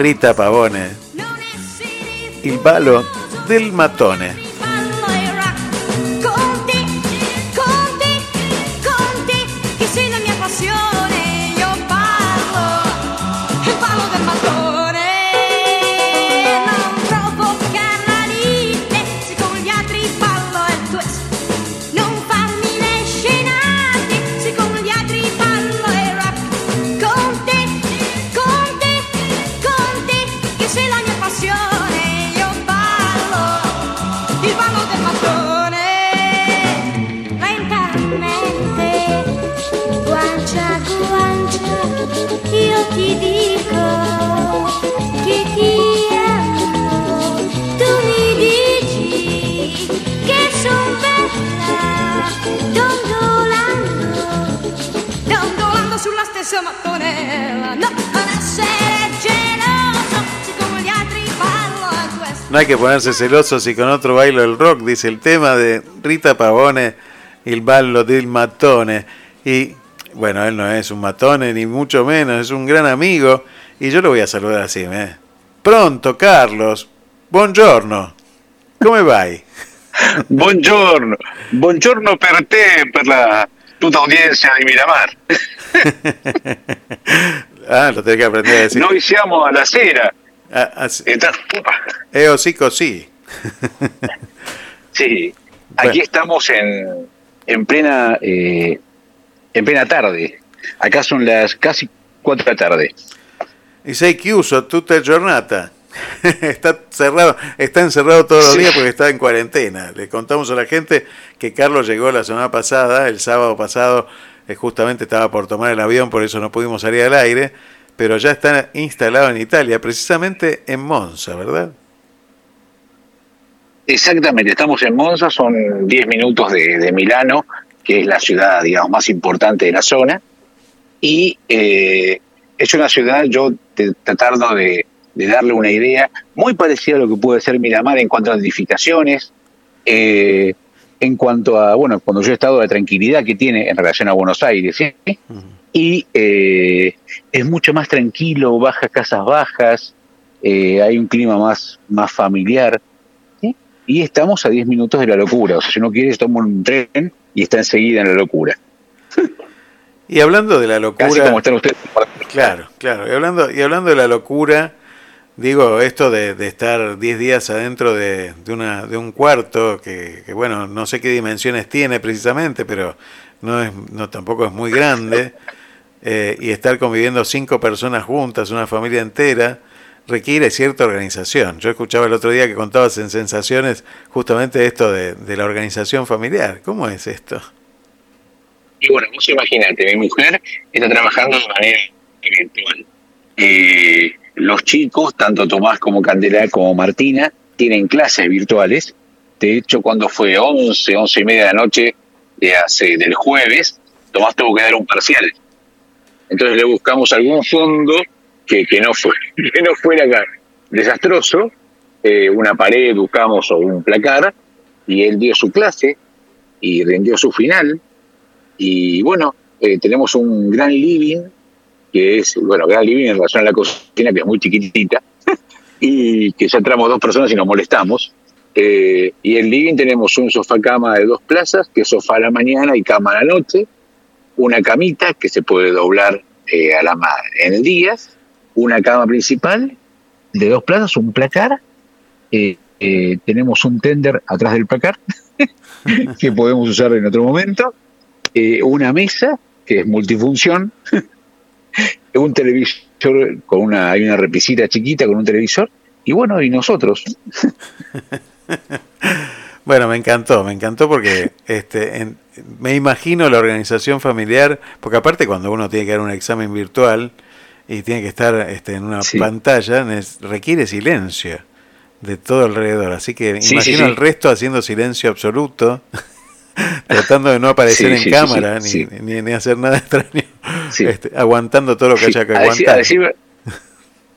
Rita Pavone, il ballo del matone. No hay que ponerse celoso si con otro bailo el rock, dice el tema de Rita Pavone, el ballo del matone. Y bueno, él no es un matone, ni mucho menos, es un gran amigo. Y yo lo voy a saludar así, ¿eh? Pronto, Carlos. Buongiorno. ¿Cómo va? buongiorno. Buongiorno per te, per la tutta audiencia de Miramar. ah, lo tenés que aprender a decir. Noi siamo alla sera Ah, ah, sí. Eh, sí, sí. sí, aquí estamos en, en plena eh, en plena tarde. Acá son las casi 4 de la tarde. Y sei chiuso tutta la giornata. está cerrado, está encerrado todos los días porque está en cuarentena. Le contamos a la gente que Carlos llegó la semana pasada, el sábado pasado, eh, justamente estaba por tomar el avión, por eso no pudimos salir al aire pero ya está instalado en Italia, precisamente en Monza, ¿verdad? Exactamente, estamos en Monza, son 10 minutos de, Milano, que es la ciudad, digamos, más importante de la zona, y eh, es una ciudad, yo tratando de, darle una idea, muy parecida a lo que puede ser Miramar en cuanto a edificaciones, eh, en cuanto a, bueno, cuando yo he estado, la tranquilidad que tiene en relación a Buenos Aires, ¿sí? Y eh, es mucho más tranquilo, bajas casas bajas, eh, hay un clima más, más familiar. Y estamos a 10 minutos de la locura. O sea, si uno quiere, toma un tren y está enseguida en la locura. Y hablando de la locura. Casi como están ustedes. Claro, claro. Y hablando, y hablando de la locura, digo, esto de, estar 10 días adentro de, de, una, de un cuarto, que, que, bueno, no sé qué dimensiones tiene precisamente, pero no, es, no tampoco es muy grande. Eh, y estar conviviendo cinco personas juntas, una familia entera, requiere cierta organización. Yo escuchaba el otro día que contabas en Sensaciones justamente esto de, la organización familiar. ¿Cómo es esto? Y bueno, vos imagínate, mi mujer está trabajando de manera virtual. Eh, los chicos, tanto Tomás como Candela como Martina, tienen clases virtuales. De hecho, cuando fue 11, 11 y media de la noche de hace, del jueves, Tomás tuvo que dar un parcial entonces le buscamos algún fondo que, que no fue, que no fuera desastroso, eh, una pared buscamos o un placar, y él dio su clase y rindió su final. Y bueno, eh, tenemos un gran living, que es, bueno, gran living en relación a la cocina, que es muy chiquitita, y que ya entramos dos personas y nos molestamos. Eh, y en living tenemos un sofá cama de dos plazas, que es sofá a la mañana y cama a la noche, una camita que se puede doblar eh, a la en el día, una cama principal de dos plazas, un placar, eh, eh, tenemos un tender atrás del placar que podemos usar en otro momento, una mesa que es multifunción, un televisor con una, hay una repisita chiquita con un televisor, y bueno, y nosotros. Bueno, me encantó, me encantó porque este, me imagino la organización familiar, porque aparte cuando uno tiene que dar un examen virtual y tiene que estar este, en una pantalla, requiere silencio de todo alrededor. Así que imagino el resto haciendo silencio absoluto, tratando de no aparecer en cámara ni, ni, hacer nada extraño, este, aguantando todo lo que haya que aguantar a decir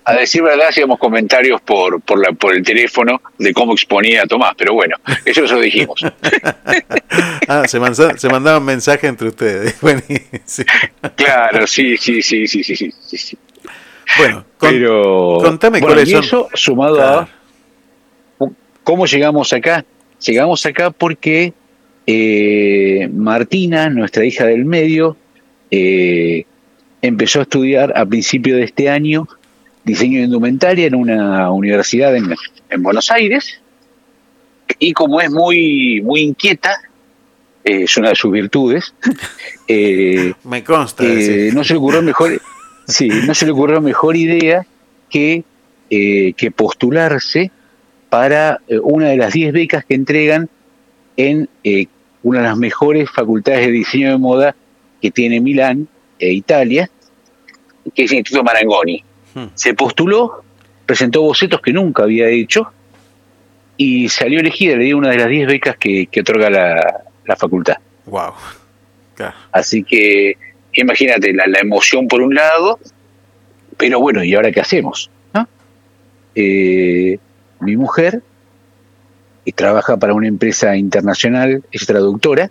verdad, hacíamos comentarios por, por, la, por el teléfono de cómo exponía a Tomás, pero bueno, eso lo dijimos. ah, se, se mandaban mensajes entre ustedes. Claro, sí, sí, sí, sí, sí, sí. Bueno, pero contame cuáles y eso sumado a cómo llegamos acá. Llegamos acá porque eh, Martina, nuestra hija del medio, eh, empezó a estudiar a principio de este año diseño de indumentaria en una universidad en, Buenos Aires y como es muy muy inquieta eh, es una de sus virtudes me consta no se le ocurrió mejor sí no se le ocurrió mejor idea que que postularse para una de las 10 becas que entregan en una de las mejores facultades de diseño de moda que tiene Milán e Italia, que es el Instituto Marangoni. Hmm. Se postuló, presentó bocetos que nunca había hecho y salió elegida, le dio una de las 10 becas que, otorga la, facultad. Wow. Así que imagínate la, emoción por un lado, pero bueno, ¿y ahora qué hacemos? Eh, mi mujer y trabaja para una empresa internacional, es traductora,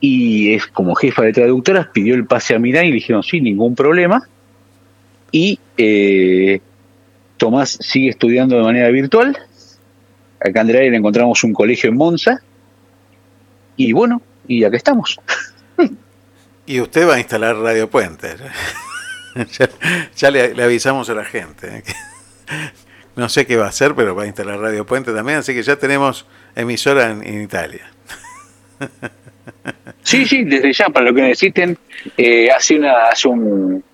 y es como jefa de traductoras, pidió el pase a Milán y le dijeron, sí, ningún problema. Y eh, Tomás sigue estudiando de manera virtual. Acá en Andrea le encontramos un colegio en Monza. Y bueno, y acá estamos. Y usted va a instalar Radio Puente. ya, le, avisamos a la gente. ¿eh? No sé qué va a hacer, pero va a instalar Radio Puente también, así que ya tenemos emisora en, Italia. Sí, sí, desde ya, para lo que necesiten. Eh, hace, una, hace, un,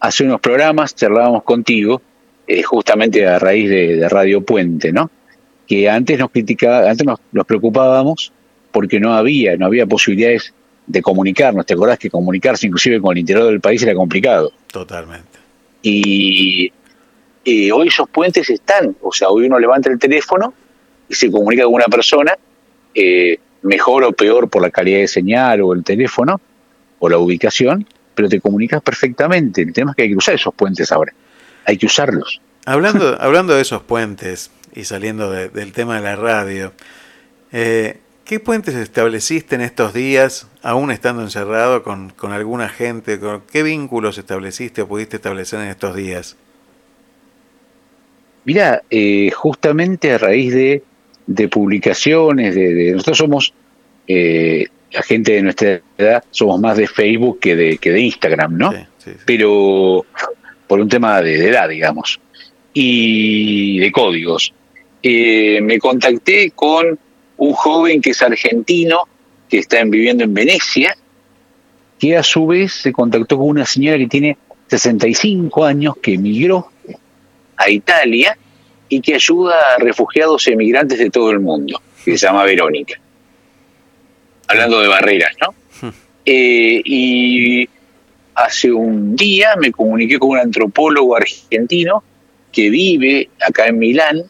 hace unos programas charlábamos contigo, eh, justamente a raíz de, Radio Puente, ¿no? Que antes nos criticaba, antes nos, nos, preocupábamos porque no había, no había posibilidades de comunicarnos. ¿Te acordás que comunicarse inclusive con el interior del país era complicado? Totalmente. Y hoy esos puentes están, o sea, hoy uno levanta el teléfono y se comunica con una persona, eh, mejor o peor por la calidad de señal o el teléfono o la ubicación, pero te comunicas perfectamente. El tema es que hay que usar esos puentes ahora, hay que usarlos. Hablando, hablando de esos puentes y saliendo del tema de la radio, eh, ¿qué puentes estableciste en estos días, aún estando encerrado con, con alguna gente? ¿Qué vínculos estableciste o pudiste establecer en estos días? Mira, eh, justamente a raíz de, publicaciones, de, nosotros somos, eh, la gente de nuestra edad, somos más de Facebook que de, que de Instagram, ¿no? Pero por un tema de, edad, digamos, y de códigos. Eh, me contacté con un joven que es argentino, que está viviendo en Venecia, que a su vez se contactó con una señora que tiene 65 años, que emigró a Italia y que ayuda a refugiados y emigrantes de todo el mundo, que se llama Verónica. Hablando de barreras, ¿no? Hmm. Eh, y hace un día me comuniqué con un antropólogo argentino que vive acá en Milán,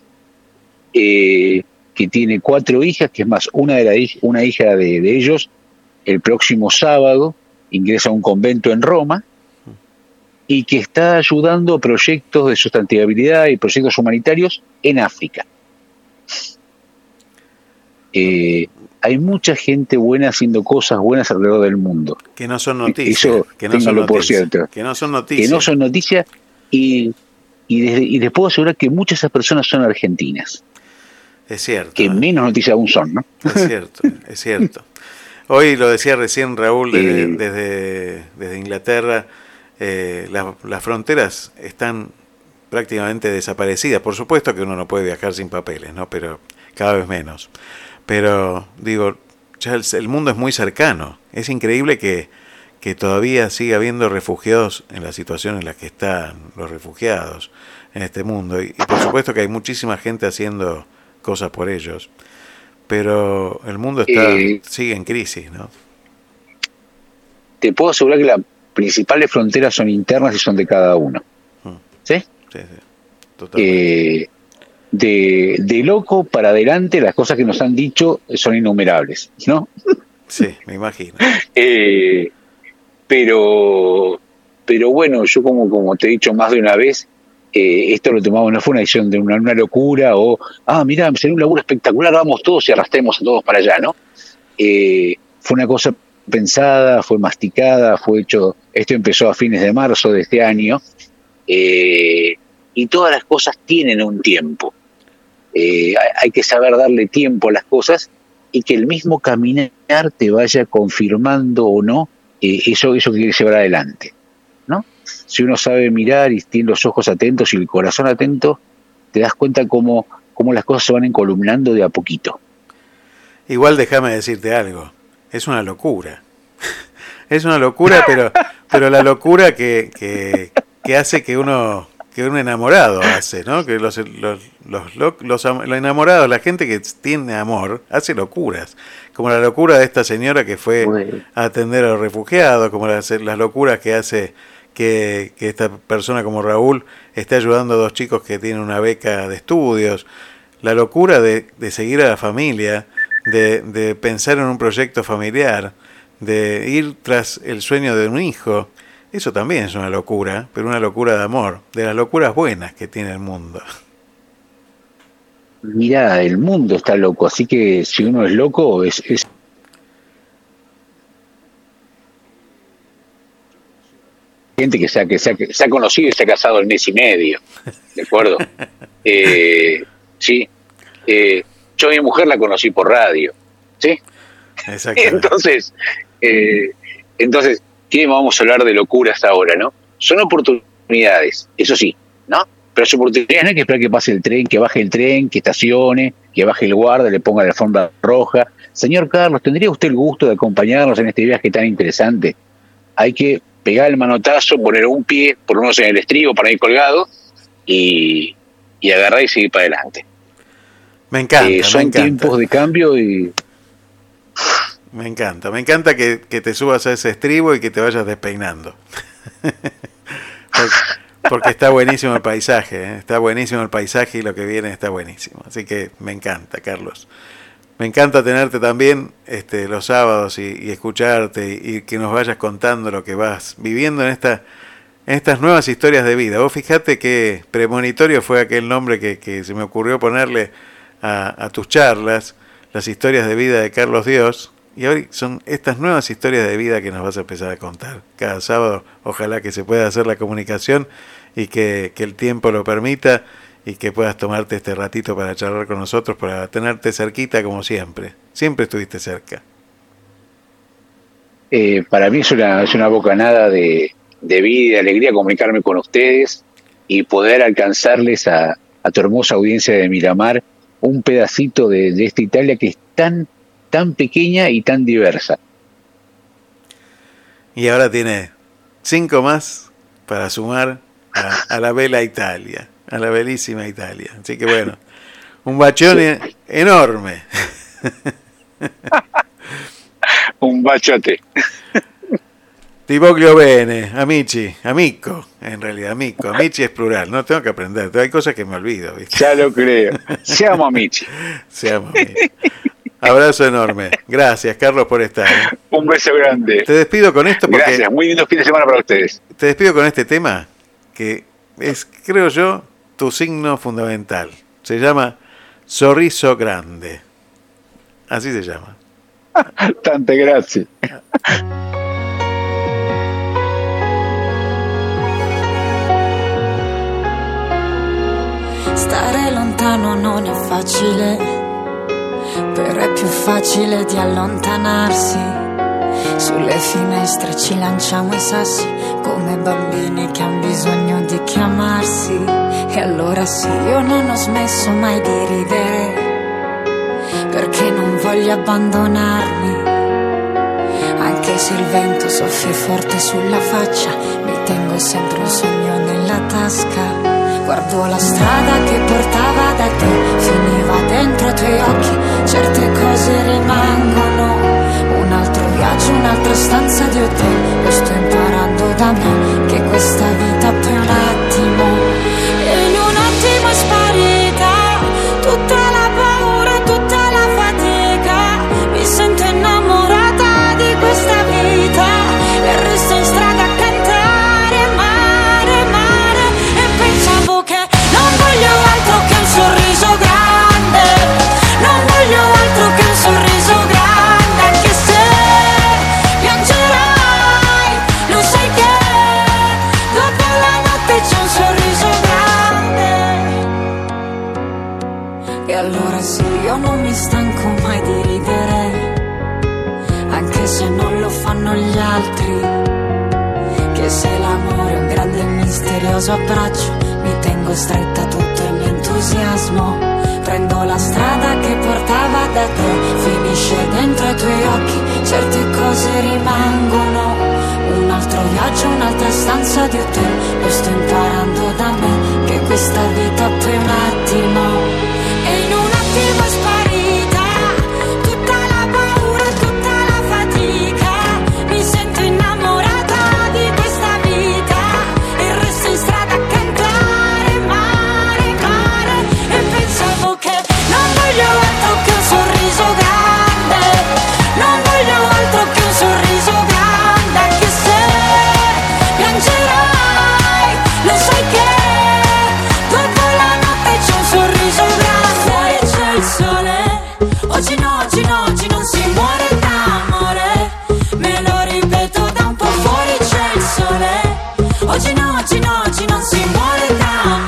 eh, que tiene cuatro hijas, que es más, una, de la, una hija de, de ellos, el próximo sábado ingresa a un convento en Roma, y que está ayudando a proyectos de sustentabilidad y proyectos humanitarios en África. Eh, hay mucha gente buena haciendo cosas buenas alrededor del mundo. Que no son noticias. que no son noticias, Que no son noticias. Que no son noticias y, y, les puedo asegurar que muchas de esas personas son argentinas. Es cierto. Que menos noticias aún son, ¿no? Es cierto, es cierto. Hoy lo decía recién Raúl desde, eh, desde, desde Inglaterra eh, las fronteras están prácticamente desaparecidas. Por supuesto que uno no puede viajar sin papeles, ¿no? Pero cada vez menos. Pero digo, ya el, mundo es muy cercano. Es increíble que, que, todavía siga habiendo refugiados en la situación en la que están los refugiados en este mundo. Y, por supuesto que hay muchísima gente haciendo cosas por ellos. Pero el mundo está, eh, sigue en crisis, ¿no? Te puedo asegurar que la principales fronteras son internas y son de cada uno. Mm. ¿Sí? Sí, sí. Eh, de, de, loco para adelante, las cosas que nos han dicho son innumerables, ¿no? Sí, me imagino. Eh, pero, pero bueno, yo como, como te he dicho más de una vez, eh, esto lo tomamos, no fue una decisión de una, una locura o, ah, mira, sería un laburo espectacular, vamos todos y arrastremos a todos para allá, ¿no? fue una cosa pensada, fue masticada, fue hecho Esto empezó a fines de marzo de este año eh, y todas las cosas tienen un tiempo. Eh, hay que saber darle tiempo a las cosas y que el mismo caminar te vaya confirmando o no eh, eso, eso que quiere llevar adelante. ¿no? Si uno sabe mirar y tiene los ojos atentos y el corazón atento, te das cuenta cómo, cómo las cosas se van encolumnando de a poquito. Igual déjame decirte algo, es una locura. es una locura, pero, pero la locura que, que hace que uno que un enamorado hace, ¿no? Que los, los, los, los, enamorados, la gente que tiene amor, hace locuras. Como la locura de esta señora que fue a atender a los refugiados, como las, las locuras que hace que, que, esta persona como Raúl esté ayudando a dos chicos que tienen una beca de estudios. La locura de, de seguir a la familia, de, de pensar en un proyecto familiar, de ir tras el sueño de un hijo eso también es una locura, pero una locura de amor, de las locuras buenas que tiene el mundo. Mira, el mundo está loco, así que si uno es loco, es, gente que se, ha, que, se se ha conocido y se ha casado el mes y medio, ¿de acuerdo? eh, sí, eh, yo a mi mujer la conocí por radio, ¿sí? Entonces, eh, entonces ¿Qué vamos a hablar de locuras ahora, no? Son oportunidades, eso sí, ¿no? Pero son oportunidades no hay que esperar que pase el tren, que baje el tren, que estacione, que baje el guarda, le ponga la alfombra roja. Señor Carlos, ¿tendría usted el gusto de acompañarnos en este viaje tan interesante? Hay que pegar el manotazo, poner un pie, por lo menos en el estribo para ir colgado, y, agarrar y seguir para adelante. Me encanta. Eh, son tiempos de cambio y me encanta, me encanta que, te subas a ese estribo y que te vayas despeinando. porque, está buenísimo el paisaje, ¿eh? está buenísimo el paisaje y lo que viene está buenísimo. Así que me encanta, Carlos. Me encanta tenerte también este, los sábados y, escucharte y, que nos vayas contando lo que vas viviendo en, esta, en estas nuevas historias de vida. Vos fijate que premonitorio fue aquel nombre que, se me ocurrió ponerle a, a tus charlas, las historias de vida de Carlos Dios, y hoy son estas nuevas historias de vida que nos vas a empezar a contar. Cada sábado, ojalá que se pueda hacer la comunicación y que, el tiempo lo permita y que puedas tomarte este ratito para charlar con nosotros, para tenerte cerquita como siempre. Siempre estuviste cerca. Eh, para mí es una, es una bocanada de, de vida y de alegría comunicarme con ustedes y poder alcanzarles a, a tu hermosa audiencia de Miramar un pedacito de, de esta Italia que es tan tan pequeña y tan diversa. Y ahora tiene cinco más para sumar a, la vela Italia, a la belísima Italia. Así que bueno, un bacione enorme. un bachote. Ti voglio bene, amici, amico, en realidad, amico. Amici es plural, no tengo que aprender, hay cosas que me olvido. Ya lo creo. Seamos amici. Seamos amici. Abrazo enorme. Gracias, Carlos, por estar. Un beso grande. Te despido con esto porque. Gracias, muy lindo fin de semana para ustedes. Te despido con este tema que es, creo yo, tu signo fundamental. Se llama Sorriso Grande. Así se llama. Tante gracias. Stare lontano non è facile però è più facile di allontanarsi. Sulle finestre ci lanciamo i sassi come bambini che hanno bisogno di chiamarsi. E allora sì, io non ho smesso mai di ridere perché non voglio abbandonarmi. Anche se il vento soffia forte sulla faccia, mi tengo sempre un sogno nella tasca. Guardo la strada che portava da te, finiva dentro i tuoi occhi, certe cose rimangono. Un altro viaggio, un'altra stanza di hotel, lo sto imparando da me, che questa vita per un attimo, stanco mai di ridere, anche se non lo fanno gli altri. Che se l'amore è un grande e misterioso abbraccio, mi tengo stretta tutto il mio entusiasmo. Prendo la strada che portava da te, finisce dentro i tuoi occhi, certe cose rimangono. Un altro viaggio, un'altra stanza di hotel, lo sto imparando da me, che questa vita per un attimo, deepest part sole, oggi no, oggi no, oggi non si muore d'amore, me